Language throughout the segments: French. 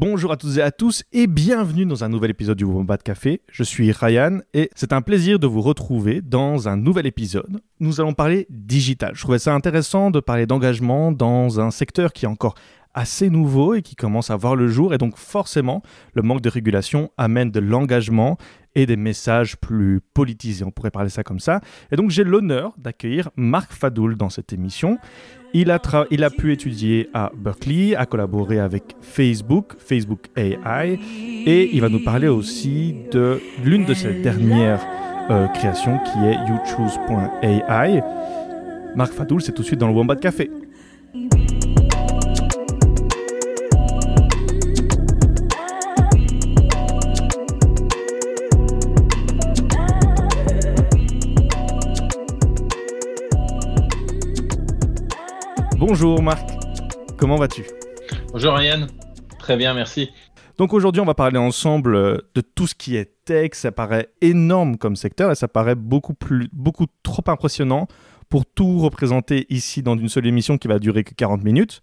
Bonjour à toutes et à tous et bienvenue dans un nouvel épisode du Wombat Café. Je suis Ryan et c'est un plaisir de vous retrouver dans un nouvel épisode. Nous allons parler digital. Je trouvais ça intéressant de parler d'engagement dans un secteur qui est encore assez nouveau et qui commence à voir le jour et donc forcément le manque de régulation amène de l'engagement et des messages plus politisés, on pourrait parler ça comme ça. Et donc j'ai l'honneur d'accueillir Marc Fadoul dans cette émission. Il a, pu étudier à Berkeley, a collaboré avec Facebook, Facebook AI, et il va nous parler aussi de l'une de ses dernières euh, créations qui est YouChoose.ai. Marc Fadoul, c'est tout de suite dans le Wombat Café. Bonjour Marc, comment vas-tu? Bonjour Ryan, très bien, merci. Donc aujourd'hui, on va parler ensemble euh, de tout ce qui est tech. Ça paraît énorme comme secteur et ça paraît beaucoup, plus, beaucoup trop impressionnant pour tout représenter ici dans une seule émission qui va durer que 40 minutes.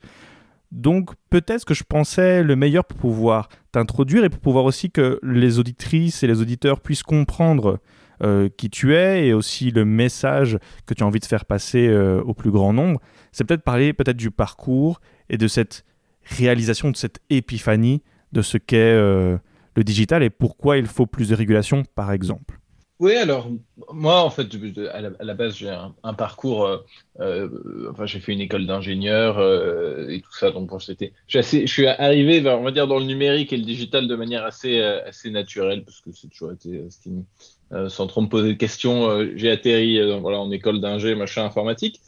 Donc peut-être que je pensais le meilleur pour pouvoir t'introduire et pour pouvoir aussi que les auditrices et les auditeurs puissent comprendre euh, qui tu es et aussi le message que tu as envie de faire passer euh, au plus grand nombre c'est peut-être parler peut-être du parcours et de cette réalisation, de cette épiphanie de ce qu'est euh, le digital et pourquoi il faut plus de régulation, par exemple. Oui, alors moi, en fait, à la, base, j'ai un, parcours. Enfin, j'ai fait une école d'ingénieur et tout ça. Donc, bon, c'était. Je, suis arrivé, on va dire, dans le numérique et le digital de manière assez assez naturelle parce que c'est toujours été sans trop me poser de questions. j'ai atterri voilà en école d'ingé, machin informatique.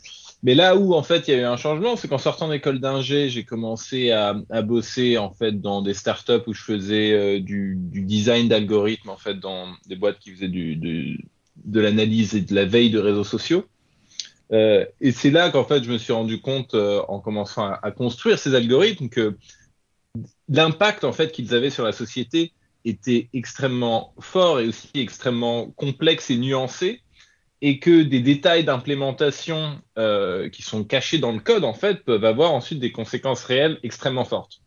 Mais là où en fait il y a eu un changement, c'est qu'en sortant d'école d'ingé, j'ai commencé à, à, bosser en fait dans des startups où je faisais euh, du, du, design d'algorithmes en fait dans des boîtes qui faisaient du, du de l'analyse et de la veille de réseaux sociaux. Euh, et c'est là qu'en fait je me suis rendu compte euh, en commençant à, à, construire ces algorithmes que l'impact en fait qu'ils avaient sur la société était extrêmement fort et aussi extrêmement complexe et nuancé et que des détails d'implémentation euh, qui sont cachés dans le code, en fait, peuvent avoir ensuite des conséquences réelles extrêmement fortes.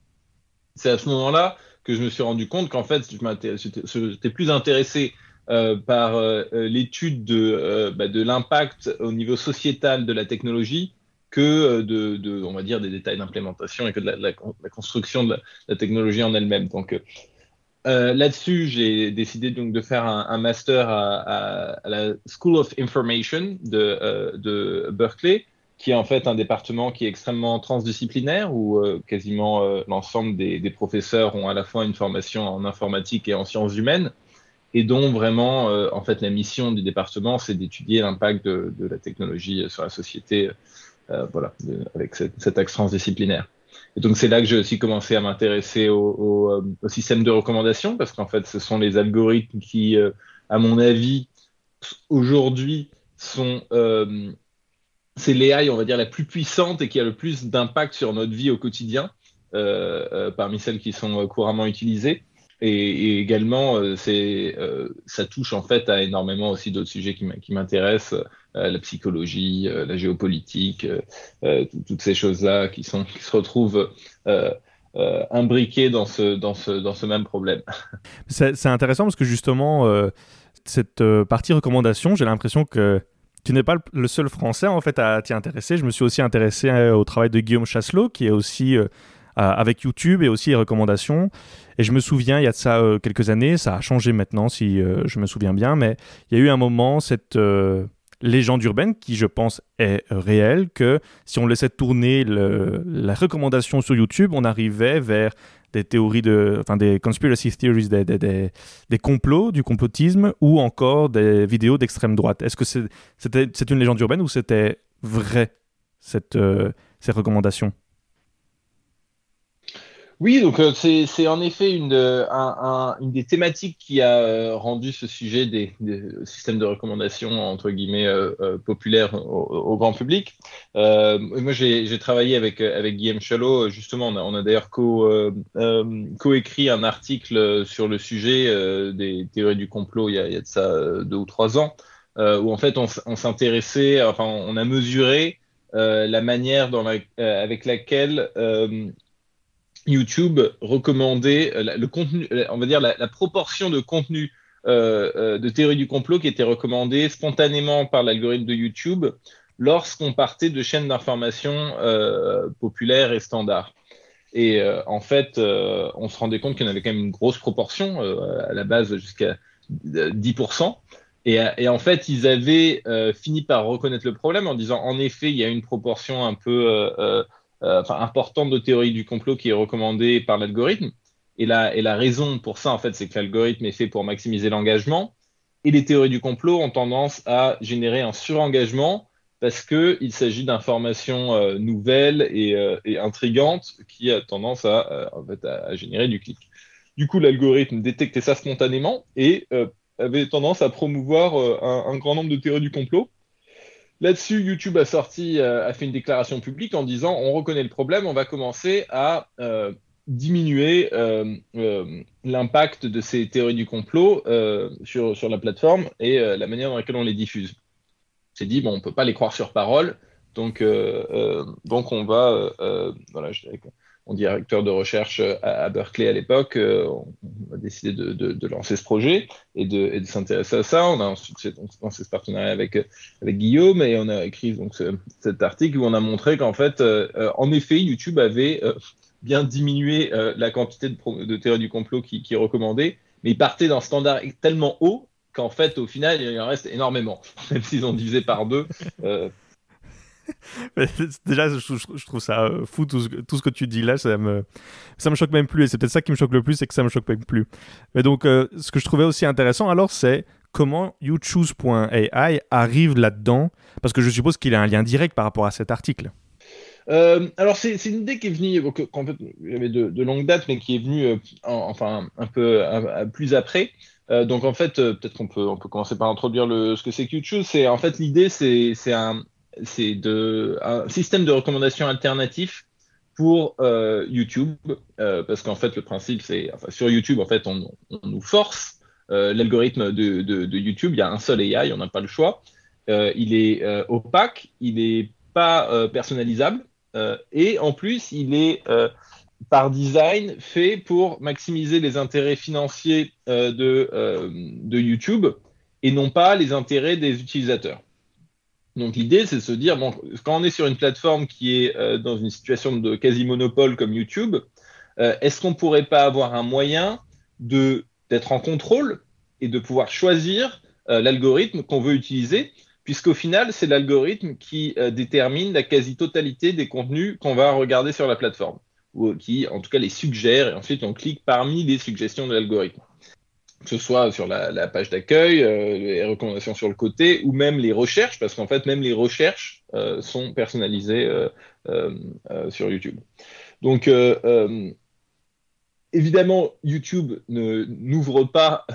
C'est à ce moment-là que je me suis rendu compte qu'en fait, j'étais plus intéressé euh, par euh, l'étude de, bah, de l'impact au niveau sociétal de la technologie que de, on va dire, des détails d'implémentation et que de la, construction de la, la technologie en elle-même. Donc, euh, là-dessus, j'ai décidé donc de faire un, un master à, à, à, la School of Information de, euh, de, Berkeley, qui est en fait un département qui est extrêmement transdisciplinaire, où euh, quasiment euh, l'ensemble des, des, professeurs ont à la fois une formation en informatique et en sciences humaines, et dont vraiment, euh, en fait, la mission du département, c'est d'étudier l'impact de, de, la technologie sur la société, voilà, avec cet axe transdisciplinaire. Et donc c'est là que j'ai aussi commencé à m'intéresser au, au, euh, au, système de recommandation parce qu'en fait ce sont les algorithmes qui, euh, à mon avis, aujourd'hui sont euh, c'est l'AI, on va dire, la plus puissante et qui a le plus d'impact sur notre vie au quotidien euh, euh, parmi celles qui sont couramment utilisées. Et, également, euh, c'est, ça touche en fait à énormément aussi d'autres sujets qui m'intéressent, euh, la psychologie, euh, la géopolitique, euh, toutes ces choses-là qui, se retrouvent imbriquées dans ce même problème. C'est intéressant parce que justement, cette partie recommandation, j'ai l'impression que tu n'es pas le seul Français en fait à t'y intéresser. Je me suis aussi intéressé au travail de Guillaume Chasselot, qui est aussi avec YouTube et aussi les recommandations. Et je me souviens, il y a de ça quelques années, ça a changé maintenant si je me souviens bien, mais il y a eu un moment, cette légende urbaine qui, je pense, est réelle, que si on laissait tourner la recommandation sur YouTube, on arrivait vers des théories de, enfin des conspiracy theories, des, des, des, des complots, du complotisme, ou encore des vidéos d'extrême droite. Est-ce que c'est, c'était, c'est une légende urbaine ou c'était vrai, cette, euh, ces recommandations? Oui, donc euh, c'est en effet une, un, un, une des thématiques qui a euh, rendu ce sujet des, des, systèmes de recommandation entre guillemets euh, euh populaire au, au, grand public. Euh, moi, j'ai travaillé avec avec Guillaume Chalot. Justement, on a, on a d'ailleurs co coécrit un article sur le sujet des théories du complot il y a, il y a de ça deux ou trois ans, où en fait on, on s'intéressait, enfin on a mesuré la manière dans la, avec laquelle YouTube recommandait le contenu, on va dire la, proportion de contenu de théorie du complot qui était recommandée spontanément par l'algorithme de YouTube lorsqu'on partait de chaînes d'information populaires et standards. Et en fait, on se rendait compte qu'il y en avait quand même une grosse proportion, à la base jusqu'à 10%. Et, en fait, ils avaient euh, fini par reconnaître le problème en disant, en effet, il y a une proportion un peu euh, euh, importante de théorie du complot qui est recommandée par l'algorithme. Et la, et la raison pour ça, en fait, c'est que l'algorithme est fait pour maximiser l'engagement. Et les théories du complot ont tendance à générer un surengagement parce qu'il s'agit d'informations nouvelles et, et, intrigantes qui a tendance à, en fait, à, générer du clic. Du coup, l'algorithme détectait ça spontanément et avait tendance à promouvoir euh, un, grand nombre de théories du complot. Là-dessus, YouTube a sorti, euh, a fait une déclaration publique en disant on reconnaît le problème, on va commencer à euh, diminuer l'impact de ces théories du complot sur, sur la plateforme et la manière dans laquelle on les diffuse. C'est dit bon, on peut pas les croire sur parole, donc donc on va voilà, mon directeur de recherche à, Berkeley à l'époque, euh, on a décidé de, lancer ce projet et de, s'intéresser à ça. On a ensuite lancé ce partenariat avec, avec Guillaume et on a écrit donc cet article où on a montré qu'en fait, euh, en effet, YouTube avait euh, bien diminué la quantité de, de théories du complot qui, qui est recommandée, mais partait d'un standard tellement haut qu'en fait, au final, il en reste énormément, même s'ils ont divisé par deux. Déjà, je, trouve ça euh, fou tout ce, que tu dis là. Ça me, me choque même plus. Et c'est peut-être ça qui me choque le plus, c'est que ça me choque même plus. Mais donc, euh, ce que je trouvais aussi intéressant, alors, c'est comment YouChoose.ai arrive là-dedans. Parce que je suppose qu'il a un lien direct par rapport à cet article. Euh, alors c'est une idée qui est venue, en fait, avait de, de longue date, mais qui est venue enfin un peu plus après. donc en fait, peut-être qu'on peut, commencer par introduire ce que c'est. C'est en fait l'idée, c'est un, c'est de un système de recommandation alternatif pour euh, YouTube, euh, parce qu'en fait le principe c'est, enfin sur YouTube en fait on, nous force euh, l'algorithme de, de, YouTube, il y a un seul AI, on n'a pas le choix, il est opaque, il n'est pas personnalisable et en plus il est par design fait pour maximiser les intérêts financiers de, de YouTube et non pas les intérêts des utilisateurs. Donc l'idée, c'est de se dire, bon, quand on est sur une plateforme qui est euh, dans une situation de quasi-monopole comme YouTube, euh, est-ce qu'on ne pourrait pas avoir un moyen d'être en contrôle et de pouvoir choisir euh, l'algorithme qu'on veut utiliser, puisqu'au final, c'est l'algorithme qui détermine la quasi-totalité des contenus qu'on va regarder sur la plateforme, ou qui, en tout cas, les suggère, et ensuite on clique parmi les suggestions de l'algorithme que ce soit sur la, page d'accueil, euh, les recommandations sur le côté, ou même les recherches, parce qu'en fait, même les recherches euh, sont personnalisées euh, sur YouTube. Donc, évidemment, YouTube n'ouvre pas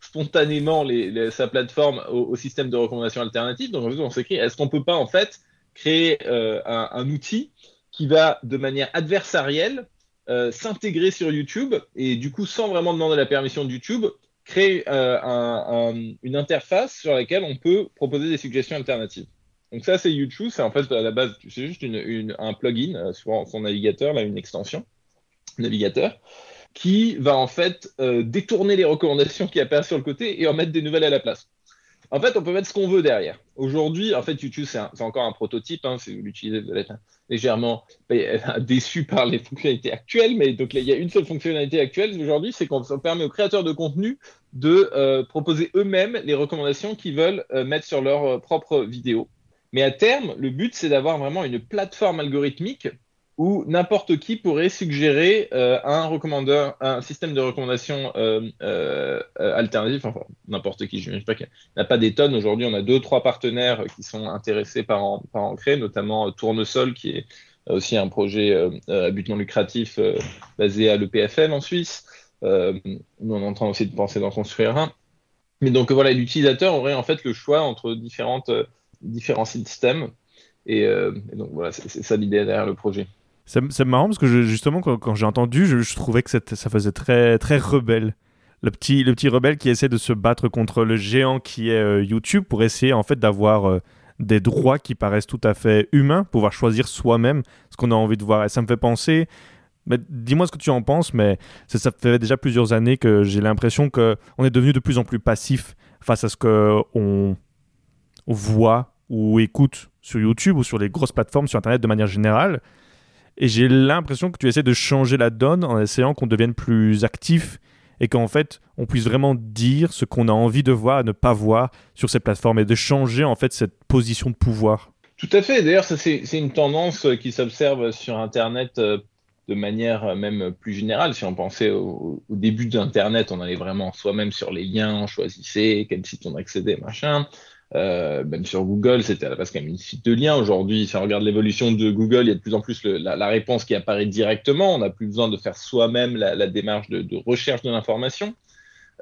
spontanément sa plateforme au, système de recommandation alternative. Donc, en fait, on s'écrit, est-ce qu'on peut pas, en fait, créer un, un, outil qui va, de manière adversarielle, s'intégrer sur YouTube et du coup, sans vraiment demander la permission de YouTube, créer euh, une interface sur laquelle on peut proposer des suggestions alternatives. Donc ça, c'est YouTube. C'est en fait à la base, c'est juste un plugin euh, sur son navigateur, là, une extension navigateur, qui va en fait euh, détourner les recommandations qui apparaissent sur le côté et en mettre des nouvelles à la place. En fait, on peut mettre ce qu'on veut derrière. Aujourd'hui, en fait, YouTube, c'est encore un prototype. Hein, si vous l'utilisez, vous allez être légèrement déçu par les fonctionnalités actuelles. Mais donc, il y a une seule fonctionnalité actuelle aujourd'hui, c'est qu'on permet aux créateurs de contenu de euh, proposer eux-mêmes les recommandations qu'ils veulent euh, mettre sur leur euh, propre vidéo. Mais à terme, le but, c'est d'avoir vraiment une plateforme algorithmique où n'importe qui pourrait suggérer euh, un recommandeur, un système de recommandation euh, euh, alternatif. Enfin, n'importe qui, je ne pas qu'il n'y a pas des tonnes. Aujourd'hui, on a deux, trois partenaires qui sont intéressés par en, créer, notamment Tournesol, qui est aussi un projet à but non lucratif basé à l'EPFL en Suisse. nous, on est en train aussi de penser d'en construire un. Mais donc voilà, l'utilisateur aurait en fait le choix entre différentes, différents systèmes. Et donc voilà, c'est ça l'idée derrière le projet. C'est marrant parce que justement, quand, j'ai entendu, je, trouvais que ça faisait très, très rebelle. Le petit, le petit rebelle qui essaie de se battre contre le géant qui est euh, YouTube pour essayer en fait d'avoir euh, des droits qui paraissent tout à fait humains, pouvoir choisir soi-même ce qu'on a envie de voir. Et ça me fait penser dis-moi ce que tu en penses, mais ça, fait déjà plusieurs années que j'ai l'impression qu'on est devenu de plus en plus passif face à ce qu'on voit ou écoute sur YouTube ou sur les grosses plateformes sur Internet de manière générale. Et j'ai l'impression que tu essaies de changer la donne en essayant qu'on devienne plus actif et qu'en fait, on puisse vraiment dire ce qu'on a envie de voir et ne pas voir sur ces plateformes et de changer en fait cette position de pouvoir. Tout à fait. D'ailleurs, c'est une tendance qui s'observe sur Internet euh, de manière euh, même plus générale. Si on pensait au, début d'Internet, on allait vraiment soi-même sur les liens, on choisissait quel site on accédait, machin. Euh, même sur Google, c'était à la base quand même une site de liens. Aujourd'hui, si on regarde l'évolution de Google, il y a de plus en plus la, réponse qui apparaît directement. On n'a plus besoin de faire soi-même la, démarche de, recherche de l'information.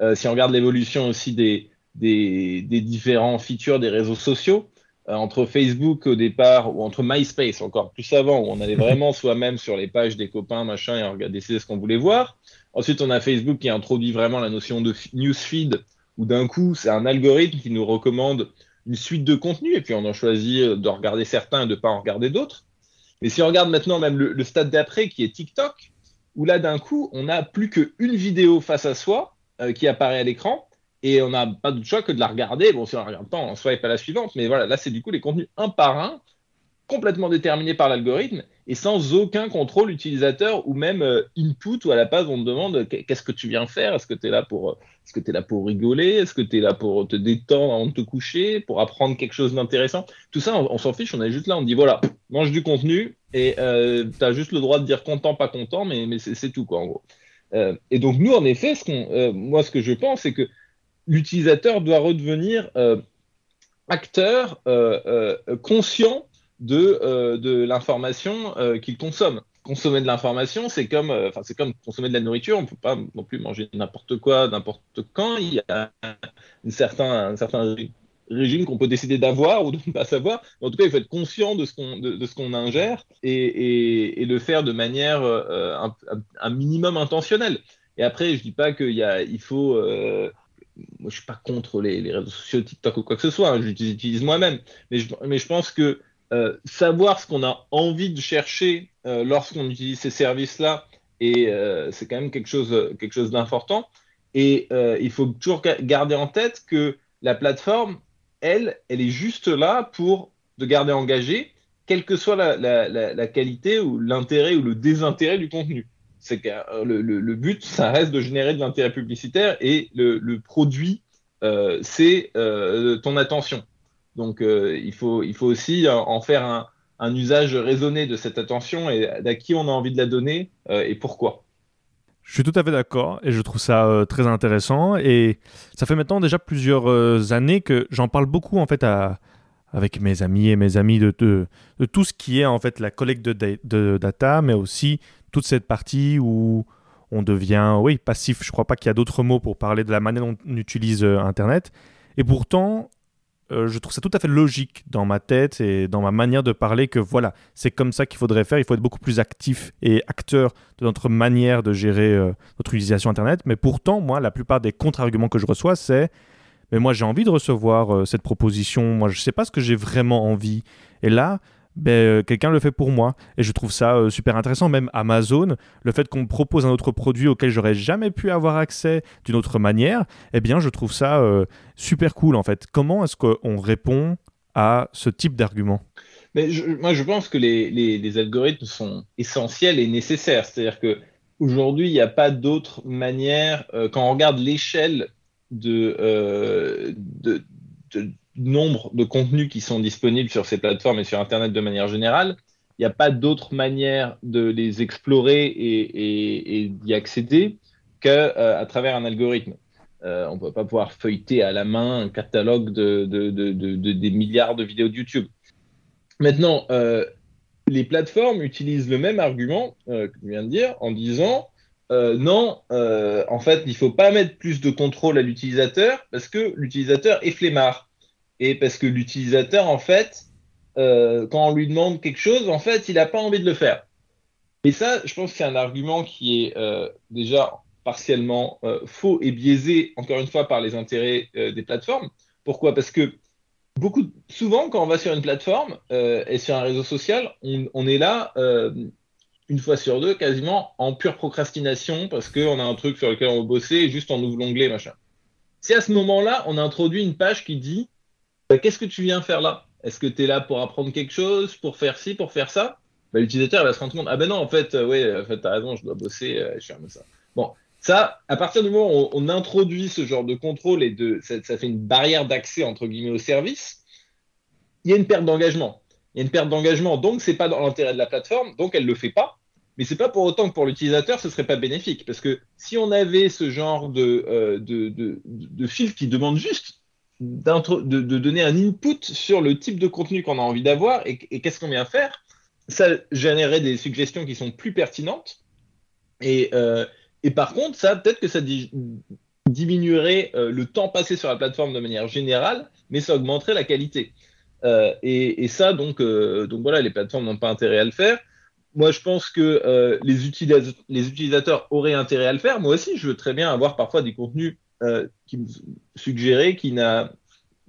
Euh, si on regarde l'évolution aussi des, des, différents features des réseaux sociaux, euh, entre Facebook au départ ou entre MySpace encore plus avant, où on allait vraiment soi-même sur les pages des copains, machin, et on regardait ce qu'on voulait voir. Ensuite, on a Facebook qui introduit vraiment la notion de newsfeed où d'un coup, c'est un algorithme qui nous recommande une suite de contenus, et puis on en choisit de regarder certains et de ne pas en regarder d'autres. Mais si on regarde maintenant même le, stade d'après, qui est TikTok, où là, d'un coup, on n'a plus qu'une vidéo face à soi euh, qui apparaît à l'écran, et on n'a pas de choix que de la regarder. Bon, si on la regarde pas, on ne pas la suivante, mais voilà, là, c'est du coup les contenus un par un, complètement déterminés par l'algorithme, et sans aucun contrôle utilisateur ou même euh, input où à la base on te demande qu'est-ce que tu viens faire? Est-ce que tu es là pour est-ce que tu es là pour rigoler? Est-ce que tu es là pour te détendre avant de te coucher Pour apprendre quelque chose d'intéressant? Tout ça, on, s'en fiche, on est juste là, on dit voilà, mange du contenu et euh, tu as juste le droit de dire content, pas content, mais, c'est tout quoi en gros. Euh, et donc nous, en effet, ce qu'on, moi ce que je pense, c'est que l'utilisateur doit redevenir acteur conscient de l'information qu'il consomme consommer de l'information, c'est comme, euh, enfin, c'est comme consommer de la nourriture. On peut pas non plus manger n'importe quoi, n'importe quand. Il y a un certain, un certain régime qu'on peut décider d'avoir ou de ne pas savoir. en tout cas, il faut être conscient de ce qu'on, de, ce qu'on ingère et, le faire de manière euh, un, minimum intentionnelle. Et après, je dis pas qu'il y a, il faut. Euh, moi, je suis pas contre les, les, réseaux sociaux, TikTok ou quoi que ce soit. Hein, je les utilise moi-même. Mais je, mais je pense que euh, savoir ce qu'on a envie de chercher euh, lorsqu'on utilise ces services-là, et euh, c'est quand même quelque chose, quelque chose d'important. Et il faut toujours garder en tête que la plateforme, elle, elle est juste là pour te garder engagé, quelle que soit la, qualité ou l'intérêt ou le désintérêt du contenu. C'est que le, but, ça reste de générer de l'intérêt publicitaire et le, produit, c'est ton attention. Donc euh, il, faut, il faut aussi euh, en faire un, un, usage raisonné de cette attention et à qui on a envie de la donner euh, et pourquoi. Je suis tout à fait d'accord et je trouve ça très intéressant et ça fait maintenant déjà plusieurs années que j'en parle beaucoup en fait à, avec mes amis et mes amis de, de, tout ce qui est en fait la collecte de, de, data mais aussi toute cette partie où on devient oui passif. Je crois pas qu'il y a d'autres mots pour parler de la manière dont on utilise Internet et pourtant euh, je trouve ça tout à fait logique dans ma tête et dans ma manière de parler que voilà, c'est comme ça qu'il faudrait faire. Il faut être beaucoup plus actif et acteur de notre manière de gérer euh, notre utilisation Internet. Mais pourtant, moi, la plupart des contre-arguments que je reçois, c'est mais moi, j'ai envie de recevoir euh, cette proposition. Moi, je ne sais pas ce que j'ai vraiment envie. Et là, ben, euh, quelqu'un le fait pour moi. Et je trouve ça euh, super intéressant. Même Amazon, le fait qu'on me propose un autre produit auquel j'aurais jamais pu avoir accès d'une autre manière, eh bien, je trouve ça euh, super cool en fait. Comment est-ce qu'on répond à ce type d'argument? Mais moi, je pense que les, algorithmes sont essentiels et nécessaires. C'est-à-dire que aujourd'hui, il n'y a pas d'autre manière. quand on regarde l'échelle de, de nombre de contenus qui sont disponibles sur ces plateformes et sur Internet de manière générale, il n'y a pas d'autre manière de les explorer et, d'y accéder qu'à euh, travers un algorithme. Euh, on ne peut pas pouvoir feuilleter à la main un catalogue de, des milliards de vidéos de YouTube. Maintenant, euh, les plateformes utilisent le même argument que je viens de dire en disant non, en fait, il ne faut pas mettre plus de contrôle à l'utilisateur parce que l'utilisateur est flemmard et parce que l'utilisateur, en fait, euh, quand on lui demande quelque chose, en fait, il n'a pas envie de le faire. Et ça, je pense que c'est un argument qui est euh, déjà partiellement euh, faux et biaisé, encore une fois, par les intérêts des plateformes. Pourquoi? Parce que beaucoup, souvent, quand on va sur une plateforme et sur un réseau social, on, est là une fois sur deux, quasiment en pure procrastination, parce qu'on a un truc sur lequel on va bosser, juste on ouvre l'onglet, machin. Si à ce moment-là, on a introduit une page qui dit Qu'est-ce que tu viens faire là? Est-ce que tu es là pour apprendre quelque chose, pour faire ci, pour faire ça? Bah, L'utilisateur va se rendre compte Ah ben non, en fait, euh, ouais, en fait, t'as raison, je dois bosser, euh, je ça. Bon, ça, à partir du moment où on, introduit ce genre de contrôle et de, ça, ça fait une barrière d'accès entre guillemets au service, il y a une perte d'engagement. Il y a une perte d'engagement, donc c'est pas dans l'intérêt de la plateforme, donc elle le fait pas. Mais c'est pas pour autant que pour l'utilisateur ce serait pas bénéfique, parce que si on avait ce genre de, euh, de, de, de fil qui demande juste de, donner un input sur le type de contenu qu'on a envie d'avoir et, qu'est-ce qu'on vient faire, ça générerait des suggestions qui sont plus pertinentes. Et, euh, et par contre, ça peut-être que ça diminuerait euh, le temps passé sur la plateforme de manière générale, mais ça augmenterait la qualité. Euh, et, ça, donc, donc voilà, les plateformes n'ont pas intérêt à le faire. Moi, je pense que euh, les, utilisateurs, auraient intérêt à le faire. Moi aussi, je veux très bien avoir parfois des contenus qui me suggéraient, qui n'a,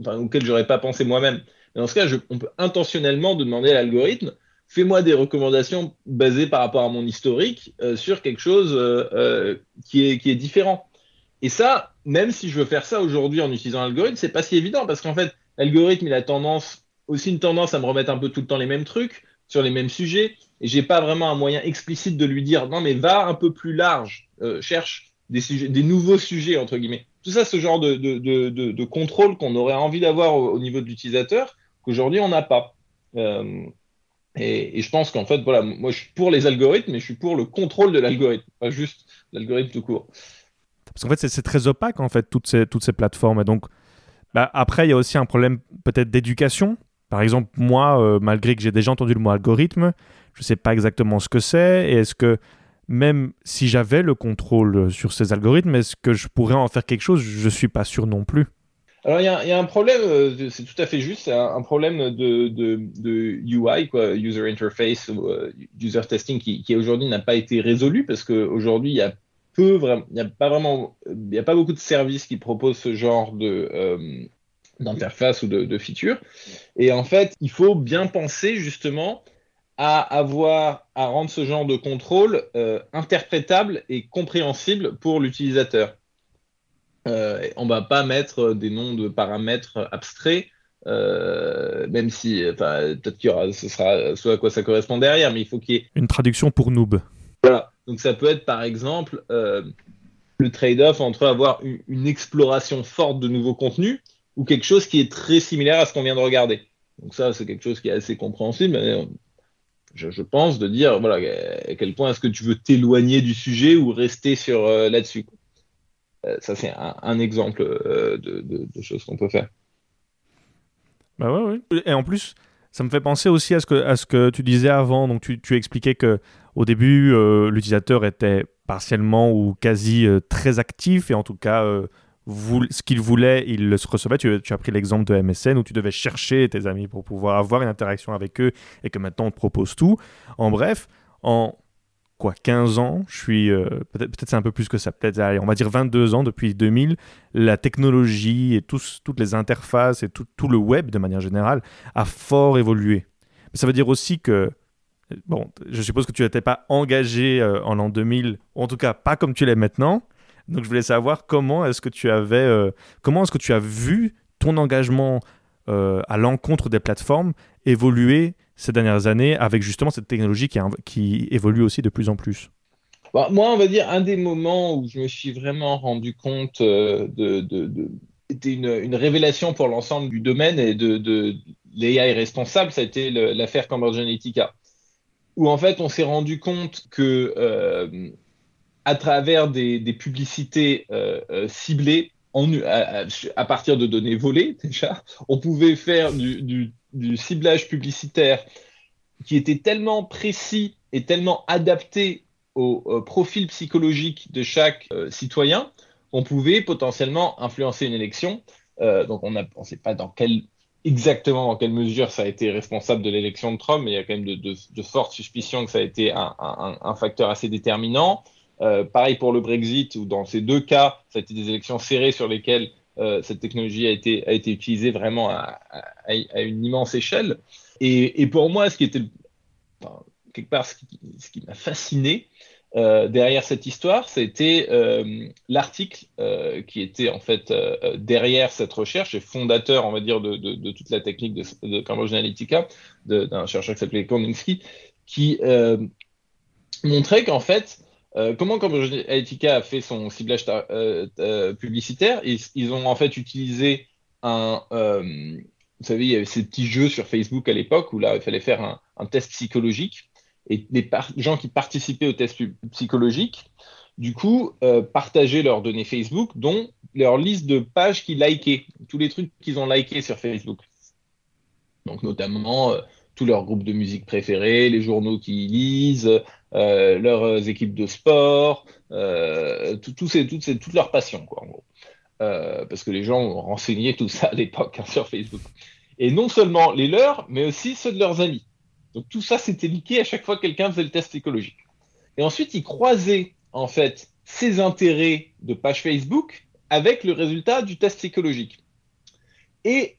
enfin, auxquels j'aurais pas pensé moi-même. Dans ce cas, on peut intentionnellement demander à l'algorithme fais-moi des recommandations basées par rapport à mon historique sur quelque chose qui, est, qui est différent. Et ça, même si je veux faire ça aujourd'hui en utilisant l'algorithme, c'est pas si évident parce qu'en fait, l'algorithme, il a tendance aussi une tendance à me remettre un peu tout le temps les mêmes trucs sur les mêmes sujets et j'ai pas vraiment un moyen explicite de lui dire non mais va un peu plus large, euh, cherche des nouveaux sujets entre guillemets. Tout ça, ce genre de, de, de, contrôle qu'on aurait envie d'avoir au, niveau de l'utilisateur qu'aujourd'hui on n'a pas. Euh, et, et, je pense qu'en fait, voilà, moi je suis pour les algorithmes, mais je suis pour le contrôle de l'algorithme, pas juste l'algorithme tout court. Parce qu'en fait, c'est très opaque en fait toutes ces, toutes ces plateformes. Et donc, bah, après, il y a aussi un problème peut-être d'éducation par exemple, moi, euh, malgré que j'ai déjà entendu le mot algorithme, je ne sais pas exactement ce que c'est. Et est-ce que même si j'avais le contrôle sur ces algorithmes, est-ce que je pourrais en faire quelque chose? Je ne suis pas sûr non plus. Alors, il y, a un problème, euh, c'est tout à fait juste, c'est un, problème de, UI, quoi, User Interface, euh, User Testing, qui, aujourd'hui n'a pas été résolu parce qu'aujourd'hui, il y a peu, il n'y a pas vraiment, il n'y a pas beaucoup de services qui proposent ce genre de, d'interface ou de, feature. Et en fait, il faut bien penser justement à avoir à rendre ce genre de contrôle euh, interprétable et compréhensible pour l'utilisateur. Euh, on va pas mettre des noms de paramètres abstraits, euh, même si peut-être qu'il y aura, ce sera ce à quoi ça correspond derrière, mais il faut qu'il y ait une traduction pour noob. Voilà. Donc ça peut être par exemple euh, le trade-off entre avoir une exploration forte de nouveaux contenus ou quelque chose qui est très similaire à ce qu'on vient de regarder. Donc ça, c'est quelque chose qui est assez compréhensible. Mais euh, je, pense de dire, voilà, à quel point est-ce que tu veux t'éloigner du sujet ou rester sur euh, là-dessus. Euh, ça, c'est un, exemple de, choses qu'on peut faire. Bah ouais, ouais. Et en plus, ça me fait penser aussi à ce que, à ce que tu disais avant. Donc, tu, tu expliquais que au début, l'utilisateur était partiellement ou quasi très actif et en tout cas ce qu'il voulait, il le recevait. Tu, as pris l'exemple de MSN où tu devais chercher tes amis pour pouvoir avoir une interaction avec eux et que maintenant on te propose tout. En bref, en quoi 15 ans, je suis euh, peut-être peut c'est un peu plus que ça, peut-être on va dire 22 ans depuis 2000, la technologie et toutes les interfaces et tout, tout, le web de manière générale a fort évolué. Mais ça veut dire aussi que bon, je suppose que tu n'étais pas engagé euh, en l'an 2000, ou en tout cas pas comme tu l'es maintenant. Donc je voulais savoir comment est-ce que tu avais, euh, comment est-ce que tu as vu ton engagement euh, à l'encontre des plateformes évoluer ces dernières années avec justement cette technologie qui, évolue aussi de plus en plus? Bah, moi, on va dire un des moments où je me suis vraiment rendu compte euh, de, de, c'était une, une, révélation pour l'ensemble du domaine et de, de l'AI responsable, ça a été l'affaire Cambridge Analytica, où en fait on s'est rendu compte que à travers des, publicités euh, euh, ciblées en, à, partir de données volées déjà, on pouvait faire du, ciblage publicitaire qui était tellement précis et tellement adapté au, profil psychologique de chaque euh, citoyen qu'on pouvait potentiellement influencer une élection. donc on ne sait pas dans quelle exactement dans quelle mesure ça a été responsable de l'élection de Trump, mais il y a quand même de, fortes suspicions que ça a été un facteur assez déterminant. Euh, pareil pour le Brexit, où dans ces deux cas, ça a été des élections serrées sur lesquelles euh, cette technologie a été, utilisée vraiment à, une immense échelle. Et, pour moi, ce qui était quelque part, ce qui, m'a fasciné derrière cette histoire, c'était l'article qui était en fait derrière cette recherche et fondateur, on va dire, de, toute la technique de, Cambridge Analytica, d'un chercheur qui s'appelait Kandinsky, qui montrait qu'en fait, euh, comment Cambridge Analytica a fait son ciblage euh, euh, publicitaire ils, ont en fait utilisé un, vous savez, il y avait ces petits jeux sur Facebook à l'époque où là, il fallait faire un, test psychologique et les gens qui participaient au test psychologique, du coup, partageaient leurs données Facebook, dont leur liste de pages qu'ils likaient, tous les trucs qu'ils ont likés sur Facebook. Donc, notamment tous leurs groupes de musique préférés, les journaux qu'ils lisent, euh, leurs équipes de sport, euh, tout, ces, toutes, ces, toutes leurs passions, quoi, en gros. Euh, parce que les gens ont renseigné tout ça à l'époque hein, sur Facebook. Et non seulement les leurs, mais aussi ceux de leurs amis. Donc tout ça, c'était liqué à chaque fois que quelqu'un faisait le test psychologique. Et ensuite, ils croisaient, en fait, ses intérêts de page Facebook avec le résultat du test psychologique. Et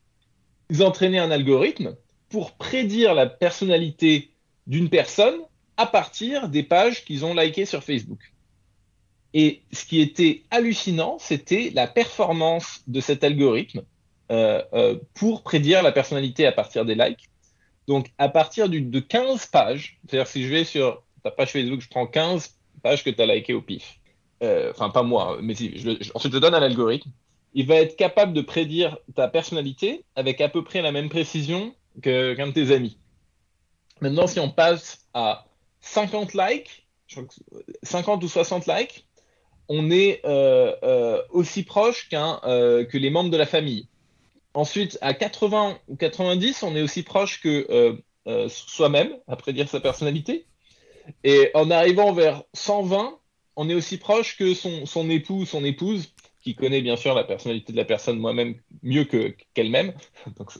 ils entraînaient un algorithme pour prédire la personnalité d'une personne à partir des pages qu'ils ont likées sur Facebook. Et ce qui était hallucinant, c'était la performance de cet algorithme euh, euh, pour prédire la personnalité à partir des likes. Donc, à partir de 15 pages, c'est-à-dire si je vais sur ta page Facebook, je prends 15 pages que tu as likées au pif. Euh, enfin, pas moi, mais si, je, ensuite je donne à l'algorithme. Il va être capable de prédire ta personnalité avec à peu près la même précision qu'un de tes amis. Maintenant, si on passe à 50 likes, 50 ou 60 likes, on est euh, euh, aussi proche qu'un euh, que les membres de la famille. Ensuite, à 80 ou 90, on est aussi proche que soi-même, à prédire sa personnalité. Et en arrivant vers 120, on est aussi proche que son, son époux, son épouse, qui connaît bien sûr la personnalité de la personne moi-même mieux que qu'elle-même. Donc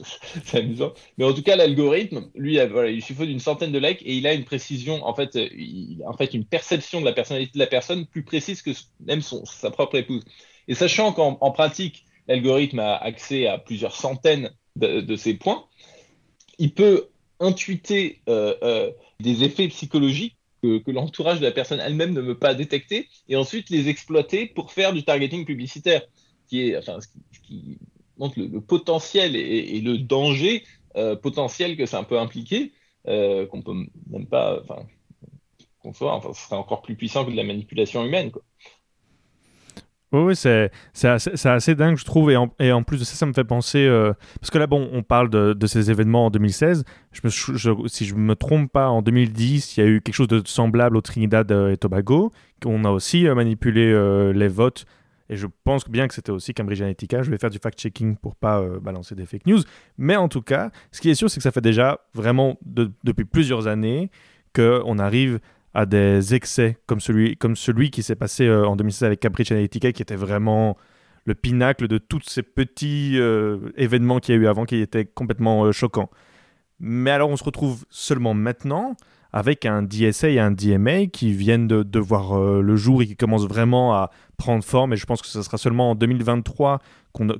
c'est amusant. Mais en tout cas, l'algorithme, lui, voilà, il suffit d'une centaine de likes et il a une précision, en fait, il, en fait une perception de la personnalité de la personne plus précise que même son, sa propre épouse. Et sachant qu'en en pratique, l'algorithme a accès à plusieurs centaines de, ces points, il peut intuiter euh, euh, des effets psychologiques que, l'entourage de la personne elle-même ne veut pas détecter, et ensuite les exploiter pour faire du targeting publicitaire, qui est, enfin, qui, montre le, potentiel et, le danger euh, potentiel que ça peut impliquer, euh, qu'on peut même pas, enfin, concevoir, enfin, ce serait encore plus puissant que de la manipulation humaine, quoi. Oui, c'est assez, dingue, je trouve. Et en, plus de ça, ça me fait penser. Euh, parce que là, bon, on parle de, ces événements en 2016. Je me, si je ne me trompe pas, en 2010, il y a eu quelque chose de semblable au Trinidad euh, et Tobago. On a aussi euh, manipulé les votes. Et je pense bien que c'était aussi Cambridge Analytica. Je vais faire du fact-checking pour pas balancer des fake news. Mais en tout cas, ce qui est sûr, c'est que ça fait déjà vraiment depuis plusieurs années qu'on arrive à des excès comme celui, comme celui qui s'est passé euh, en 2016 avec Cambridge Analytica, qui était vraiment le pinacle de tous ces petits euh, événements qu'il y a eu avant, qui étaient complètement euh, choquants. Mais alors on se retrouve seulement maintenant avec un DSA et un DMA qui viennent de, voir le jour et qui commencent vraiment à prendre forme. Et je pense que ce sera seulement en 2023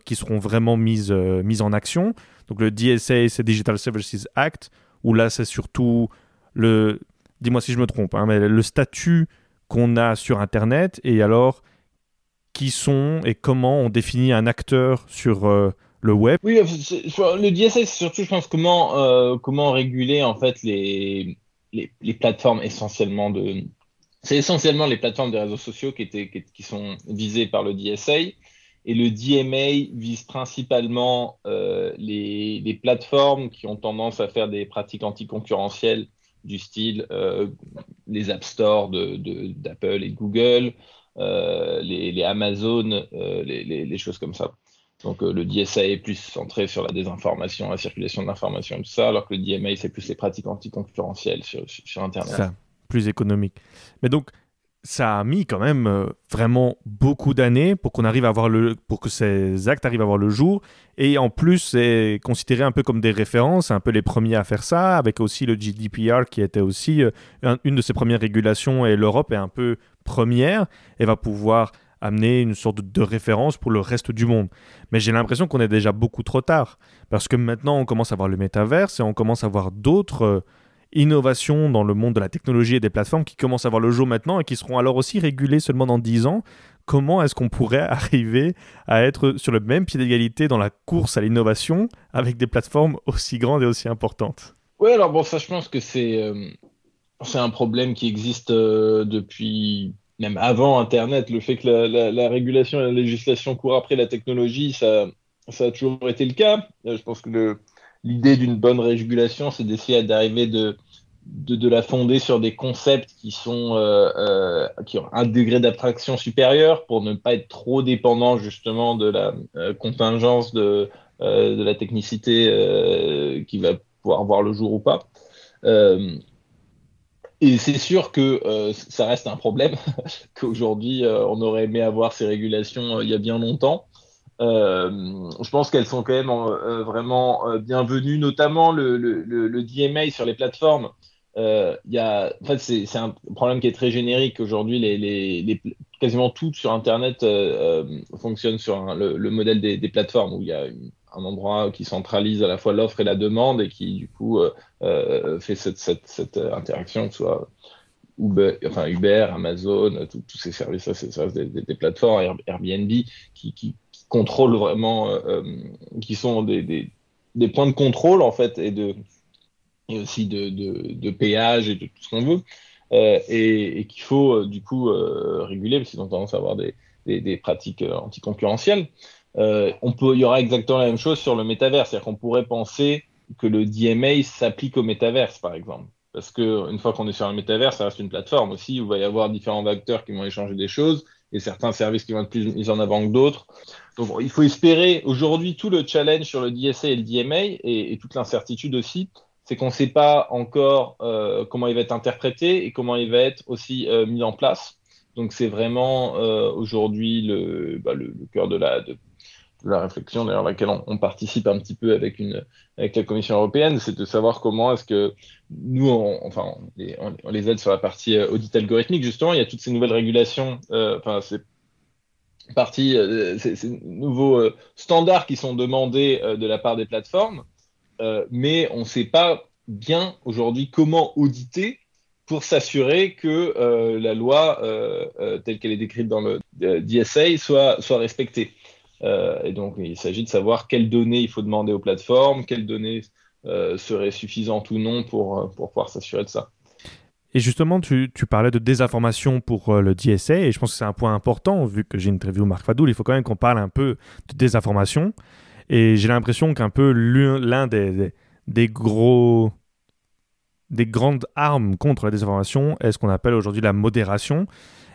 qui seront vraiment mises, mises en action. Donc le DSA, c'est Digital Services Act, où là c'est surtout le dis-moi si je me trompe, hein, mais le statut qu'on a sur Internet et alors qui sont et comment on définit un acteur sur euh, le web? Oui, le DSA, c'est surtout, je pense, comment, euh, comment réguler en fait les, les, plateformes essentiellement de. C'est essentiellement les plateformes des réseaux sociaux qui, sont visées par le DSA. Et le DMA vise principalement euh, les, les, plateformes qui ont tendance à faire des pratiques anticoncurrentielles du style euh, les App Store d'Apple de, et Google, euh, les, Amazon, euh, les, choses comme ça. Donc le DSA est plus centré sur la désinformation, la circulation d'informations, tout ça, alors que le DMA, c'est plus les pratiques anticoncurrentielles sur, sur Internet. Ça, plus économique. Mais donc, ça a mis quand même euh, vraiment beaucoup d'années pour qu'on arrive à avoir le pour que ces actes arrivent à voir le jour et en plus c'est considéré un peu comme des références un peu les premiers à faire ça avec aussi le GDPR qui était aussi euh, une de ses premières régulations et l'Europe est un peu première et va pouvoir amener une sorte de référence pour le reste du monde. Mais j'ai l'impression qu'on est déjà beaucoup trop tard parce que maintenant on commence à voir le métaverse et on commence à voir d'autres euh, innovations dans le monde de la technologie et des plateformes qui commencent à voir le jour maintenant et qui seront alors aussi régulées seulement dans 10 ans. Comment est-ce qu'on pourrait arriver à être sur le même pied d'égalité dans la course à l'innovation avec des plateformes aussi grandes et aussi importantes? Oui, alors bon, ça je pense que c'est euh, un problème qui existe euh, depuis même avant Internet. Le fait que la, la, régulation et la législation courent après la technologie, ça, ça a toujours été le cas. Euh, je pense que l'idée d'une bonne régulation, c'est d'essayer d'arriver de, la fonder sur des concepts qui sont euh, euh, qui ont un degré d'abstraction supérieur pour ne pas être trop dépendant justement de la euh, contingence de, de la technicité qui va pouvoir voir le jour ou pas. et c'est sûr que ça reste un problème qu'aujourd'hui on aurait aimé avoir ces régulations il y a bien longtemps. Je pense qu'elles sont quand même vraiment bienvenues, notamment le, le, DMA sur les plateformes euh, y a, en fait, c'est un problème qui est très générique. Aujourd'hui, les, quasiment tout sur Internet euh, euh, fonctionne sur le, le, modèle des, plateformes où il y a un endroit qui centralise à la fois l'offre et la demande et qui, du coup, euh, euh fait cette, cette, cette, interaction, soit Uber, Amazon, tous ces services-là, ces services des, des, plateformes, Airbnb, qui contrôlent vraiment, qui sont des, des, points de contrôle, en fait, et de et aussi de, de, de péage et de tout ce qu'on veut, euh, et, et qu'il faut euh, du coup euh, réguler parce qu'ils ont tendance à avoir des, des, des pratiques euh, anticoncurrentielles. Euh, on peut, il y aura exactement la même chose sur le métaverse, c'est-à-dire qu'on pourrait penser que le DMA s'applique au métaverse, par exemple. Parce que une fois qu'on est sur un métaverse, ça reste une plateforme aussi où il va y avoir différents acteurs qui vont échanger des choses certains services qui vont être plus mis en avant que d'autres. Donc il faut espérer aujourd'hui tout le challenge sur le DSA et le DMA et, toute l'incertitude aussi c'est qu'on ne sait pas encore euh, comment il va être interprété et comment il va être aussi euh, mis en place. Donc c'est vraiment euh, aujourd'hui le, bah, le, cœur de la, la réflexion, d'ailleurs laquelle on, participe un petit peu avec, la Commission européenne, c'est de savoir comment est-ce que nous, on, enfin, on les, aide sur la partie euh, audit algorithmique. Justement, il y a toutes ces nouvelles régulations, euh, enfin c'est partie, euh, ces, ces, nouveaux standards qui sont demandés de la part des plateformes. Mais on ne sait pas bien aujourd'hui comment auditer pour s'assurer que la loi telle qu'elle est décrite dans le DSA soit respectée. Et donc, il s'agit de savoir quelles données il faut demander aux plateformes, quelles données seraient suffisantes ou non pour, pour pouvoir s'assurer de ça. Et justement, tu, tu, parlais de désinformation pour le DSA, et je pense que c'est un point important, vu que j'ai interviewé Marc Fadoul, il faut quand même qu'on parle un peu de désinformation. Et j'ai l'impression qu'un peu l'un des, des, gros des grandes armes contre la désinformation est ce qu'on appelle aujourd'hui la modération.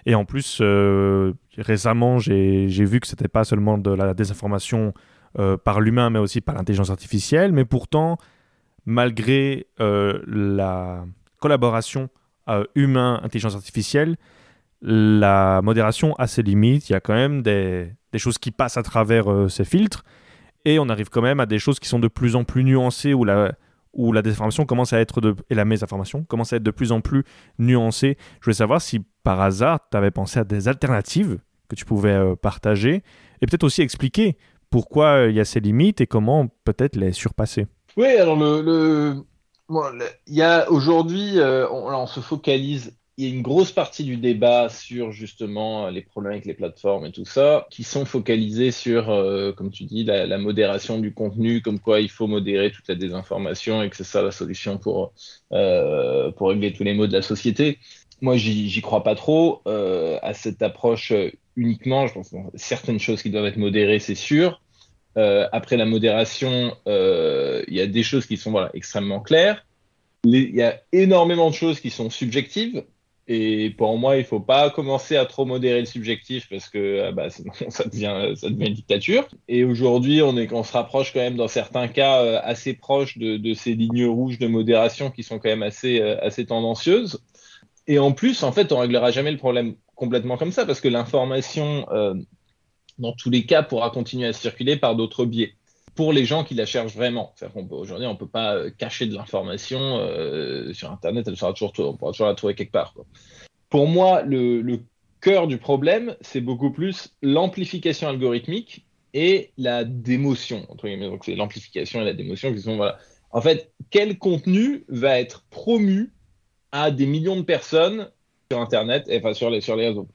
Et en plus, euh, récemment, j'ai vu que c'était pas seulement de la désinformation euh, par l'humain, mais aussi par l'intelligence artificielle. Mais pourtant, malgré euh, la collaboration humain-intelligence artificielle, la modération a ses limites. Il y a quand même des, choses qui passent à travers ces filtres et on arrive quand même à des choses qui sont de plus en plus nuancées où la, où la désinformation commence à être de, et la mésinformation commence à être de plus en plus nuancée. Je voulais savoir si par hasard tu avais pensé à des alternatives que tu pouvais euh, partager et peut-être aussi expliquer pourquoi euh, il y a ces limites et comment peut-être les surpasser. Oui, alors le, le... Il y a aujourd'hui, euh, on, se focalise il y a une grosse partie du débat sur justement les problèmes avec les plateformes et tout ça, qui sont focalisés sur, comme tu dis, la, modération du contenu, comme quoi il faut modérer toute la désinformation et que c'est ça la solution pour, pour régler tous les maux de la société. Moi, j'y crois pas trop euh, à cette approche uniquement. Je pense que certaines choses qui doivent être modérées, c'est sûr. Euh, après la modération, euh, il y a des choses qui sont extrêmement claires. Il y a énormément de choses qui sont subjectives et pour moi, il faut pas commencer à trop modérer le subjectif parce que ah bah, sinon ça devient, une dictature. Et aujourd'hui, on, se rapproche quand même dans certains cas euh, assez proches de, ces lignes rouges de modération qui sont quand même euh, assez tendancieuses. Et en plus, en fait, on réglera jamais le problème complètement comme ça parce que l'information, euh, dans tous les cas, pourra continuer à circuler par d'autres biais pour les gens qui la cherchent vraiment. Aujourd'hui, on ne peut pas euh, cacher de l'information euh, sur Internet, elle sera toujours, on pourra toujours la trouver quelque part. Pour moi, le, cœur du problème, c'est beaucoup plus l'amplification algorithmique et la démotion. Entre c'est l'amplification et la démotion qui sont voilà, en fait, quel contenu va être promu à des millions de personnes sur Internet, enfin sur les, sur les réseaux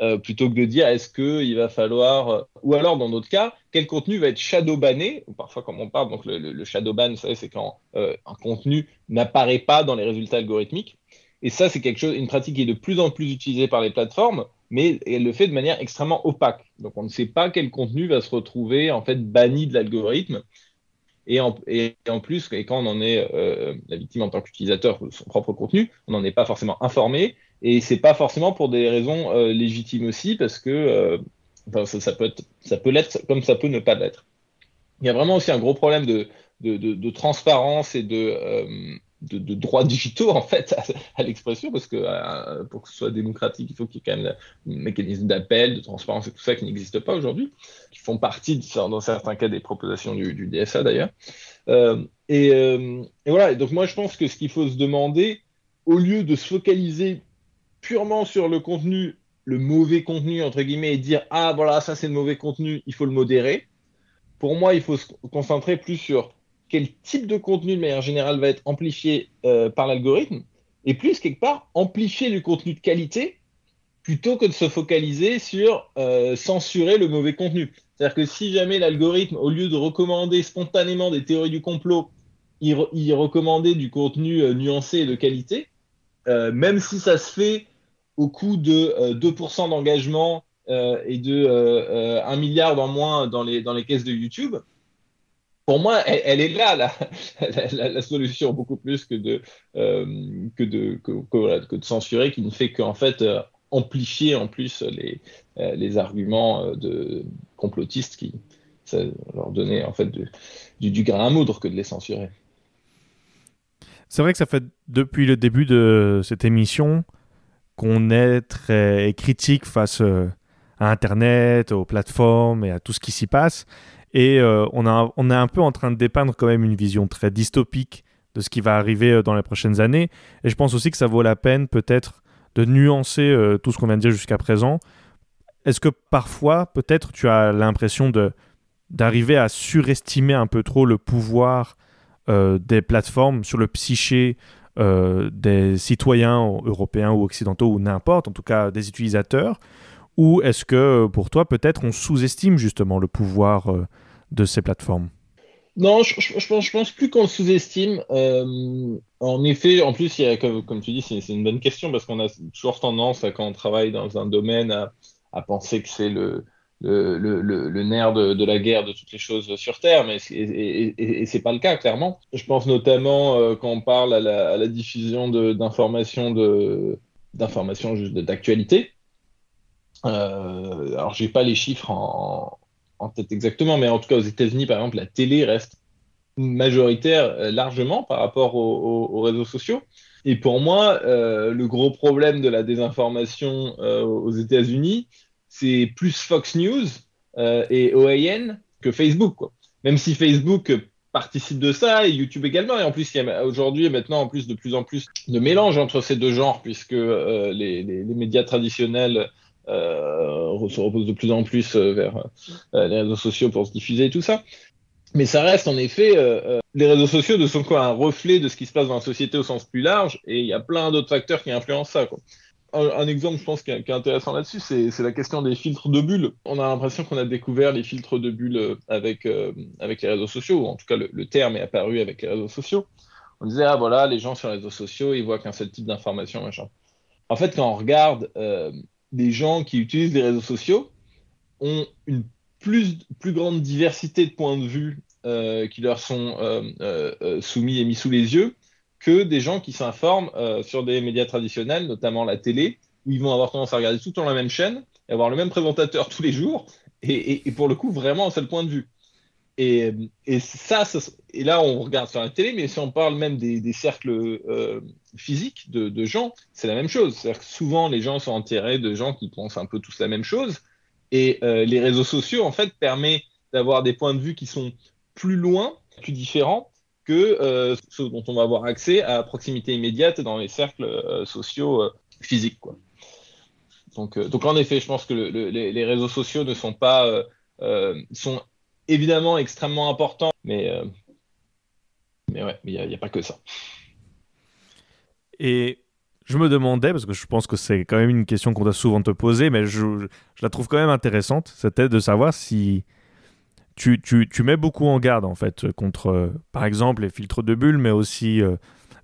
euh, plutôt que de dire est-ce qu'il va falloir, euh, ou alors dans d'autres cas, quel contenu va être shadowbanné, ou parfois comme on parle, donc le, le, shadowban, c'est quand euh, un contenu n'apparaît pas dans les résultats algorithmiques. Et ça, c'est quelque chose, une pratique qui est de plus en plus utilisée par les plateformes, mais elle le fait de manière extrêmement opaque. Donc on ne sait pas quel contenu va se retrouver en fait banni de l'algorithme. Et en, plus, et quand on en est la victime en tant qu'utilisateur de son propre contenu, on n'en est pas forcément informé et c'est pas forcément pour des raisons euh, légitimes aussi, parce que euh, ça, peut être, ça peut l'être comme ça peut ne pas l'être. Il y a vraiment aussi un gros problème de, de, de, de transparence et de, euh, de, droits digitaux en fait à, l'expression, parce que euh, pour que ce soit démocratique, il faut qu'il y ait quand même un mécanisme d'appel, de transparence et tout ça qui n'existe pas aujourd'hui, qui font partie dans certains cas des propositions du, DSA d'ailleurs. Euh, et, et, voilà. donc moi je pense que ce qu'il faut se demander, au lieu de se focaliser purement sur le contenu, le mauvais contenu, entre guillemets, et dire Ah, voilà, ça c'est le mauvais contenu, il faut le modérer. Pour moi, il faut se concentrer plus sur quel type de contenu, de manière générale, va être amplifié euh, par l'algorithme, et plus, quelque part, amplifier le contenu de qualité plutôt que de se focaliser sur euh, censurer le mauvais contenu. C'est-à-dire que si jamais l'algorithme, au lieu de recommander spontanément des théories du complot, il, recommandait du contenu euh, nuancé et de qualité, même si ça se fait au coût de 2% euh, d'engagement et de 1 euh, milliard en moins dans les caisses de YouTube, pour moi, elle, est là, la, solution, beaucoup plus que de, que, de, que, de censurer, qui ne fait qu'en fait amplifier en plus les, les arguments de complotistes qui leur donnait en fait du, du grain à moudre que de les censurer. C'est vrai que ça fait depuis le début de cette émission qu'on est très critique face euh, à Internet, aux plateformes et à tout ce qui s'y passe. Et euh, on, est un peu en train de dépeindre quand même une vision très dystopique de ce qui va arriver euh, dans les prochaines années. Et je pense aussi que ça vaut la peine peut-être de nuancer tout ce qu'on vient de dire jusqu'à présent. Est-ce que parfois, peut-être, tu as l'impression de d'arriver à surestimer un peu trop le pouvoir des plateformes sur le psyché euh, des citoyens européens ou occidentaux ou n'importe, en tout cas des utilisateurs? Ou est-ce que pour toi, peut-être, on sous-estime justement le pouvoir euh, de ces plateformes? Non, je, je, pense, plus qu'on sous-estime. Euh, en effet, en plus, comme, tu dis, c'est une bonne question parce qu'on a toujours tendance, quand on travaille dans un domaine, à, à penser que c'est le, nerf de, la guerre de toutes les choses sur Terre, mais et, et, et pas le cas clairement. Je pense notamment euh, quand on parle à la, à diffusion d'informations d'informations d'actualité. Euh, alors j'ai pas les chiffres en, tête exactement, mais en tout cas aux États-Unis par exemple la télé reste majoritaire euh, largement par rapport aux, aux, réseaux sociaux. Et pour moi, euh, le gros problème de la désinformation euh, aux États-Unis, c'est plus Fox News et OAN que Facebook. Quoi. Même si Facebook participe de ça et YouTube également. Et en plus, il y a aujourd'hui maintenant en plus de plus en plus de mélange entre ces deux genres puisque les, médias traditionnels se reposent de plus en plus euh, vers euh, les réseaux sociaux pour se diffuser et tout ça. Mais ça reste en effet, euh, les réseaux sociaux ne sont quoi un reflet de ce qui se passe dans la société au sens plus large et il y a plein d'autres facteurs qui influencent ça. Un, exemple, je pense, qui est, intéressant là-dessus, c'est la question des filtres de bulles. On a l'impression qu'on a découvert les filtres de bulles euh, avec, euh, avec les réseaux sociaux, ou en tout cas le, terme est apparu avec les réseaux sociaux. On disait, ah voilà, les gens sur les réseaux sociaux, ils voient qu'un seul type d'information, machin. En fait, quand on regarde euh, les gens qui utilisent les réseaux sociaux, ont une plus, plus grande diversité de points de vue euh, qui leur sont soumis et mis sous les yeux que des gens qui s'informent euh, sur des médias traditionnels, notamment la télé, où ils vont avoir tendance à regarder tout le temps la même chaîne et avoir le même présentateur tous les jours, et, et, et pour le coup, vraiment un seul point de vue. Et, ça, et là, on regarde sur la télé, mais si on parle même des, cercles euh, physiques de, gens, c'est la même chose. Souvent, les gens sont enterrés de gens qui pensent un peu tous la même chose. Et euh, les réseaux sociaux, en fait, permettent d'avoir des points de vue qui sont plus loin, plus différents, que euh, ce dont on va avoir accès à proximité immédiate dans les cercles sociaux physiques. Donc, donc en effet, je pense que le, le, les, les, réseaux sociaux ne sont pas sont évidemment extrêmement importants, mais mais ouais, il n'y a, pas que ça. Et je me demandais, parce que je pense que c'est quand même une question qu'on doit souvent te poser, mais je, je, la trouve quand même intéressante, c'était de savoir si tu, tu, tu, mets beaucoup en garde, en fait, contre, par exemple, les filtres de bulles, mais aussi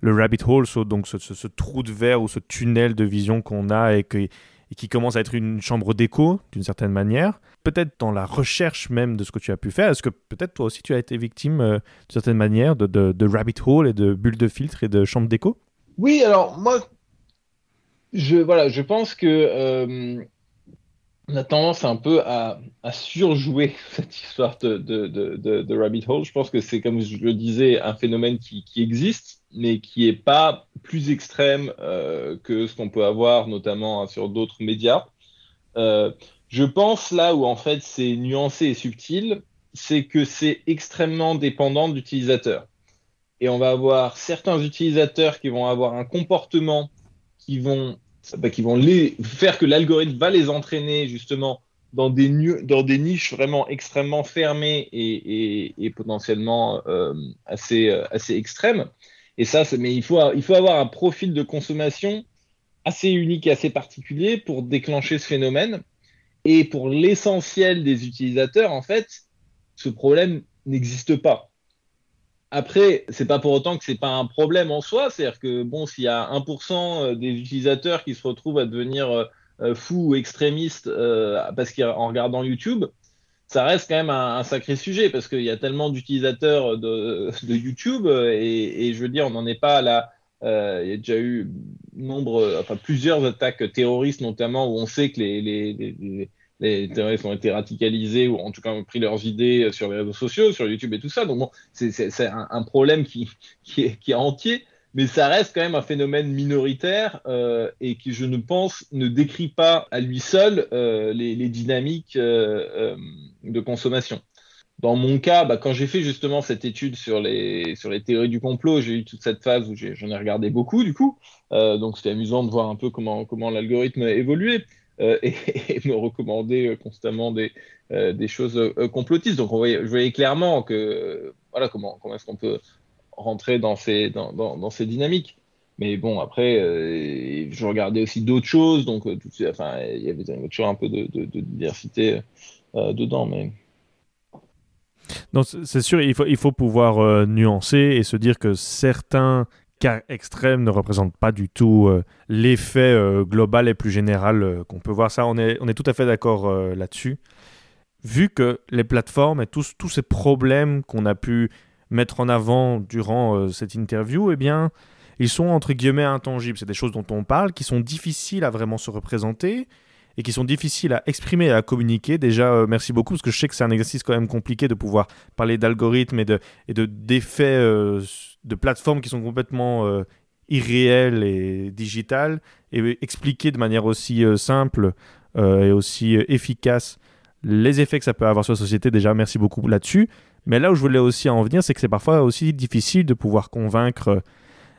le rabbit hole, donc ce, ce, trou de verre ou ce tunnel de vision qu'on a et, que, et qui commence à être une chambre d'écho d'une certaine manière. Peut-être dans la recherche même de ce que tu as pu faire, est-ce que peut-être toi aussi tu as été victime euh, d'une certaine manière de, rabbit hole et de bulles de filtre et de chambre d'écho? Oui, alors moi, je, voilà, je pense que euh, on a tendance un peu à, surjouer cette histoire de, rabbit hole. Je pense que c'est, comme je le disais, un phénomène qui existe mais qui n'est pas plus extrême euh, que ce qu'on peut avoir notamment hein, sur d'autres médias. Euh, je pense là où en fait c'est nuancé et subtil, c'est que c'est extrêmement dépendant de l'utilisateur. Et on va avoir certains utilisateurs qui vont avoir un comportement qui vont, bah, qui vont les, faire que l'algorithme va les entraîner justement dans des, niches vraiment extrêmement fermées et, potentiellement euh, assez extrêmes. Et ça, mais il faut, il faut avoir un profil de consommation assez unique et assez particulier pour déclencher ce phénomène. Et pour l'essentiel des utilisateurs, en fait, ce problème n'existe pas. Après, c'est pas pour autant que c'est pas un problème en soi. C'est-à-dire que bon, s'il y a 1% des utilisateurs qui se retrouvent à devenir euh, euh, fous ou extrémistes euh, parce qu'en regardant YouTube, ça reste quand même un, sacré sujet parce qu'il y a tellement d'utilisateurs de, YouTube et, je veux dire, on n'en est pas là. Euh, il y a déjà eu nombre, enfin plusieurs attaques terroristes notamment où on sait que les, les, les, terroristes ont été radicalisés ou en tout cas ont pris leurs idées sur les réseaux sociaux, sur YouTube et tout ça. Donc bon, c'est un, un, problème qui, qui, est, qui est entier mais ça reste quand même un phénomène minoritaire euh, et qui, je ne pense, ne décrit pas à lui seul euh, les, dynamiques euh, de consommation. Dans mon cas, bah, quand j'ai fait justement cette étude sur les, sur les théories du complot, j'ai eu toute cette phase où j'en ai, regardé beaucoup du coup. donc c'était amusant de voir un peu comment, comment l'algorithme évoluait. Et, et, me recommander constamment des, des choses complotistes. Donc on voyait, je voyais clairement que voilà comment, comment est-ce qu'on peut rentrer dans ces, dans, dans, ces dynamiques. Mais bon, après, euh, je regardais aussi d'autres choses, donc euh, tout, enfin, il y avait toujours un peu de, diversité euh, dedans. Mais... Non, c'est sûr, il faut, il faut pouvoir nuancer et se dire que certains cas extrêmes ne représentent pas du tout l'effet global et plus général qu'on peut voir. Ça, on est, on est tout à fait d'accord là-dessus. Vu que les plateformes et tous, tous ces problèmes qu'on a pu mettre en avant durant euh, cette interview, eh bien, ils sont entre guillemets intangibles. C'est des choses dont on parle, qui sont difficiles à vraiment se représenter et qui sont difficiles à exprimer et à communiquer. Déjà, euh, merci beaucoup, parce que je sais que c'est un exercice quand même compliqué de pouvoir parler d'algorithmes et de et de d'effets euh, de plateformes qui sont complètement irréels et digitales, et expliquer de manière aussi simple et aussi efficace les effets que ça peut avoir sur la société. Déjà, merci beaucoup là-dessus. Mais là où je voulais aussi en venir, c'est que c'est parfois aussi difficile de pouvoir convaincre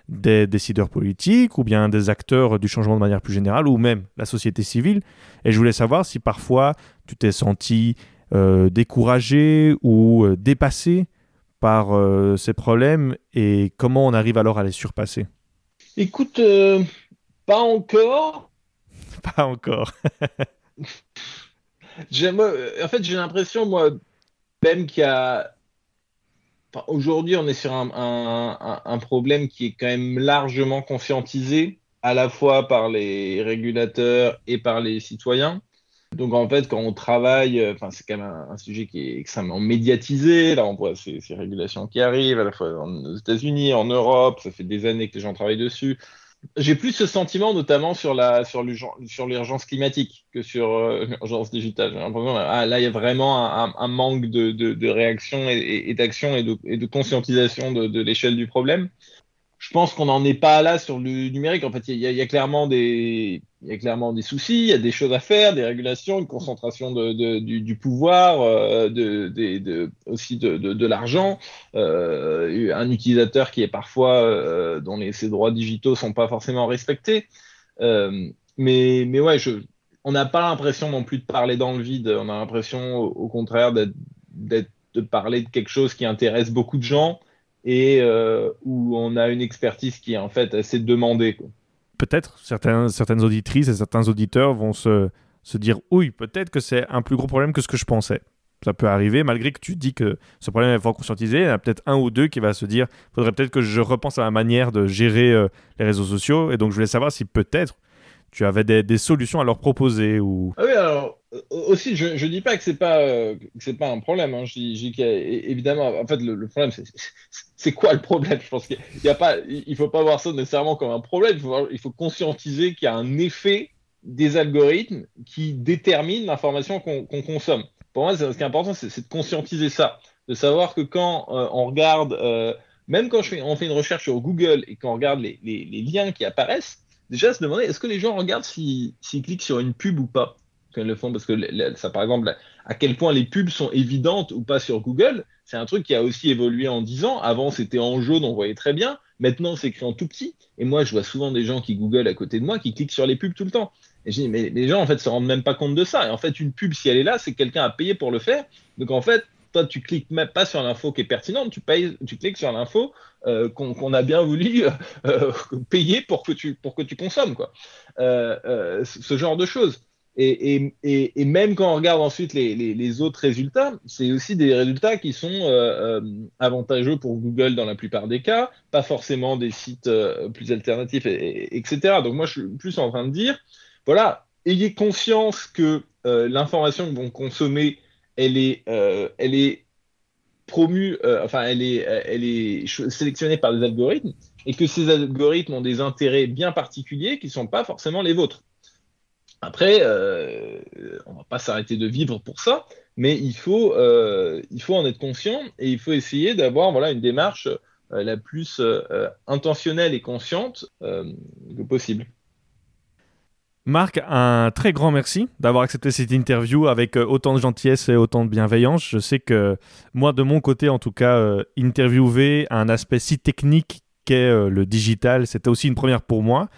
des décideurs politiques ou bien des acteurs du changement de manière plus générale ou même la société civile. Et je voulais savoir si parfois tu t'es senti euh, découragé ou euh, dépassé par euh, ces problèmes et comment on arrive alors à les surpasser. Écoute, pas encore. Pas encore. en fait, j'ai l'impression, moi, même qu'il y a Aujourd'hui, on est sur un, problème qui est quand même largement conscientisé, à la fois par les régulateurs et par les citoyens. Donc en fait, quand on travaille, euh, enfin c'est quand même un, sujet qui est extrêmement médiatisé. Là, on voit ces, ces régulations qui arrivent, à la fois aux États-Unis, en Europe. Ça fait des années que les gens travaillent dessus j'ai plus ce sentiment, notamment sur la sur l'urgence climatique que sur euh, l'urgence digitale. Ah, là, il y a vraiment un, manque de, de, réaction et, d'action et de, et de conscientisation de l'échelle du problème je pense qu'on n'en est pas là sur le numérique. En fait, il y, a, clairement des, il y a clairement des soucis, il y a des choses à faire, des régulations, une concentration de, du, pouvoir, euh, de, de, aussi de, l'argent, euh, un utilisateur qui est parfois euh, dont les, ses droits digitaux sont pas forcément respectés. mais, mais ouais, je, on n'a pas l'impression non plus de parler dans le vide. On a l'impression, au, au contraire, d'être, de parler de quelque chose qui intéresse beaucoup de gens et où on a une expertise qui est en fait assez demandée. Peut-être certains, certaines auditrices et certains auditeurs vont se, se dire oui, peut-être que c'est un plus gros problème que ce que je pensais. Ça peut arriver, malgré que tu dis que ce problème est fort conscientisé. Il y en a peut-être un ou deux qui va se dire faudrait peut-être que je repense à ma manière de gérer euh, les réseaux sociaux. Et donc, je voulais savoir si peut-être tu avais des, solutions à leur proposer. Ou... Ah oui, alors, euh, aussi, je ne dis pas que ce n'est pas, euh, pas un problème. Hein. Je dis, évidemment, en fait, le, problème, c'est quoi le problème? Je pense qu'il ne pas, il faut pas voir ça nécessairement comme un problème. Il faut, il faut conscientiser qu'il y a un effet des algorithmes qui déterminent l'information qu'on consomme pour moi, ce qui est important, c'est de conscientiser ça, de savoir que quand euh, on regarde, euh, même quand je fais, on fait une recherche sur Google et qu'on regarde les, liens qui apparaissent, déjà se demander est-ce que les gens regardent s'ils cliquent sur une pub ou pas? Le font, parce que ça, par exemple, à quel point les pubs sont évidentes ou pas sur Google, c'est un truc qui a aussi évolué en 10 ans. Avant, c'était en jaune, on voyait très bien. Maintenant, c'est écrit en tout petit. Et moi, je vois souvent des gens qui Google à côté de moi qui cliquent sur les pubs tout le temps. Et je dis, mais les gens, en fait, se rendent même pas compte de ça. Et en fait, une pub, si elle est là, c'est que quelqu'un a payé pour le faire. Donc, en fait, toi, tu cliques même pas sur l'info qui est pertinente, tu, payes, tu cliques sur l'info euh, qu'on a bien voulu euh, payer pour que tu, pour que tu consommes, quoi. Euh, ce genre de choses. Et, même quand on regarde ensuite les, autres résultats, c'est aussi des résultats qui sont avantageux pour Google dans la plupart des cas, pas forcément des sites plus alternatifs, etc. Donc moi, je suis plus en train de dire, voilà, ayez conscience que euh, l'information que vous consommez, elle est, euh, elle est promue, euh, enfin, elle est, elle est sélectionnée par des algorithmes et que ces algorithmes ont des intérêts bien particuliers qui ne sont pas forcément les vôtres. Après, on ne va pas s'arrêter de vivre pour ça, mais il faut, il faut en être conscient et il faut essayer d'avoir voilà, une démarche la plus intentionnelle et consciente que possible. Marc, un très grand merci d'avoir accepté cette interview avec euh, autant de gentillesse et autant de bienveillance. Je sais que moi, de mon côté, en tout cas, euh, interviewer un aspect si technique qu'est euh, le digital, c'était aussi une première pour moi.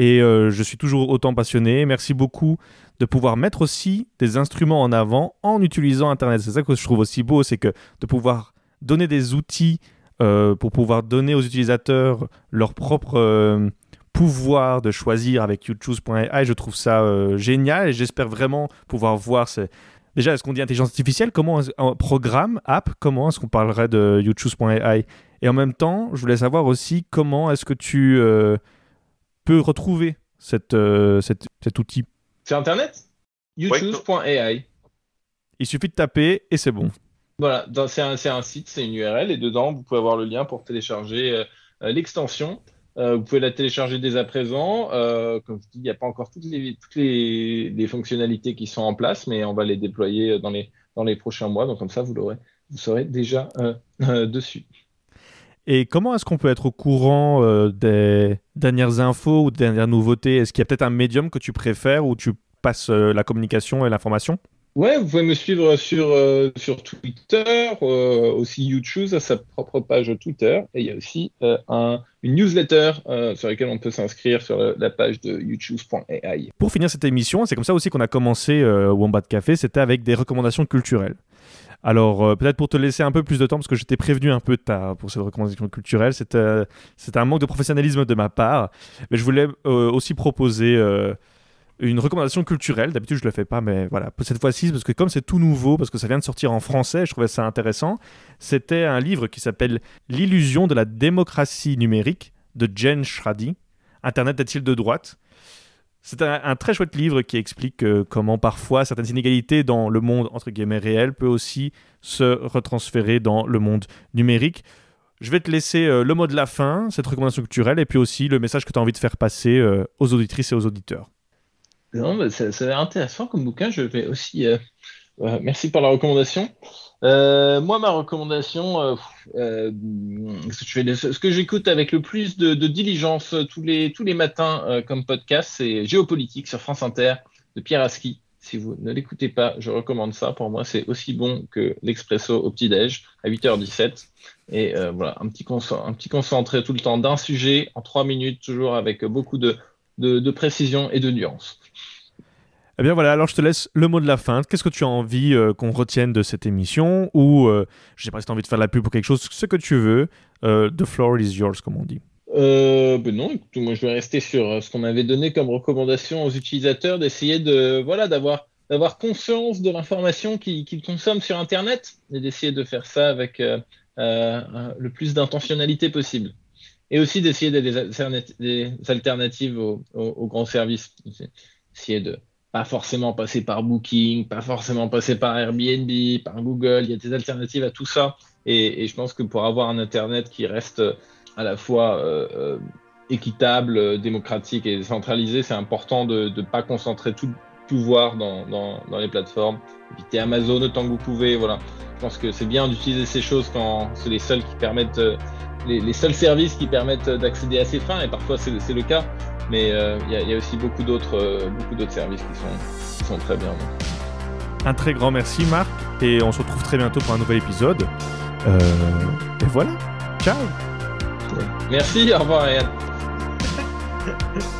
Et je suis toujours autant passionné. Merci beaucoup de pouvoir mettre aussi des instruments en avant en utilisant Internet. C'est ça que je trouve aussi beau, c'est que de pouvoir donner des outils pour pouvoir donner aux utilisateurs leur propre pouvoir de choisir avec YouChoose.ai. Je trouve ça euh, génial et j'espère vraiment pouvoir voir. Déjà, est-ce qu'on dit intelligence artificielle? Comment un programme, app Comment est-ce qu'on parlerait de YouChoose.ai Et en même temps, je voulais savoir aussi comment est-ce que tu euh, peux retrouver cette, euh, cet outil. C'est Internet? YouChoose.ai. Il suffit de taper et c'est bon. Voilà, c'est un, un, site, c'est une URL et dedans, vous pouvez avoir le lien pour télécharger l'extension. Euh, vous pouvez la télécharger dès à présent. Euh, comme je dis, il n'y a pas encore toutes, les, toutes les, fonctionnalités qui sont en place, mais on va les déployer dans les, dans les prochains mois. Donc comme ça, vous l'aurez, vous serez déjà euh, dessus. Et comment est-ce qu'on peut être au courant des dernières infos ou des dernières nouveautés? Est-ce qu'il y a peut-être un médium que tu préfères où tu passes la communication et l'information? Ouais, vous pouvez me suivre sur, euh, sur Twitter, euh, aussi YouTube à sa propre page Twitter. Et il y a aussi euh, un, une newsletter sur laquelle on peut s'inscrire sur la, page de youtube.ai. Pour finir cette émission, c'est comme ça aussi qu'on a commencé Wombat Café, c'était avec des recommandations culturelles. Alors, peut-être pour te laisser un peu plus de temps, parce que j'étais prévenu un peu tard pour cette recommandation culturelle, c'était un manque de professionnalisme de ma part. Mais je voulais aussi proposer une recommandation culturelle. D'habitude, je le fais pas, mais voilà. Cette fois-ci, parce que comme c'est tout nouveau, parce que ça vient de sortir en français, je trouvais ça intéressant. C'était un livre qui s'appelle L'illusion de la démocratie numérique de Jen Schrady. Internet est-il de droite? C'est un, très chouette livre qui explique euh, comment parfois certaines inégalités dans le monde entre guillemets réel peut aussi se retransférer dans le monde numérique. Je vais te laisser euh, le mot de la fin, cette recommandation culturelle, et puis aussi le message que tu as envie de faire passer euh, aux auditrices et aux auditeurs. Non, ça, ça a l'air intéressant comme bouquin. Je vais aussi. Euh, euh, merci pour la recommandation. Euh, moi, ma recommandation, ce que j'écoute avec le plus de, diligence tous les, tous les matins comme podcast, c'est Géopolitique sur France Inter de Pierre Aski. Si vous ne l'écoutez pas, je recommande ça. Pour moi, c'est aussi bon que l'Expresso au petit-déj à 8h17. Et voilà, un petit, un petit concentré tout le temps d'un sujet en trois minutes, toujours avec beaucoup de, de, de précision et de nuance. Eh bien voilà, alors je te laisse le mot de la fin. Qu'est-ce que tu as envie euh, qu'on retienne de cette émission Ou, euh, je sais pas si tu as envie de faire la pub pour quelque chose, ce que tu veux. Euh, the floor is yours, comme on dit. ben non, écoute, moi je vais rester sur ce qu'on avait donné comme recommandation aux utilisateurs, d'essayer de voilà d'avoir d'avoir conscience de l'information qu'ils consomment sur Internet et d'essayer de faire ça avec le plus d'intentionnalité possible. Et aussi d'essayer des, des, alternatives aux, aux grands services. Essayer de pas forcément passer par Booking, pas forcément passer par Airbnb, par Google. Il y a des alternatives à tout ça. Et, je pense que pour avoir un Internet qui reste à la fois euh, euh, équitable, démocratique et centralisé, c'est important de ne pas concentrer tout le pouvoir dans, les plateformes. Éviter Amazon autant que vous pouvez. Voilà. Je pense que c'est bien d'utiliser ces choses quand c'est les seuls qui permettent, euh, les, les, seuls services qui permettent d'accéder à ces fins. Et parfois c'est le cas mais euh, il y, a aussi beaucoup d'autres euh, beaucoup d'autres services qui sont, qui sont très bien. Un très grand merci Marc et on se retrouve très bientôt pour un nouvel épisode. Euh, et voilà, ciao. Merci, au revoir Ryan.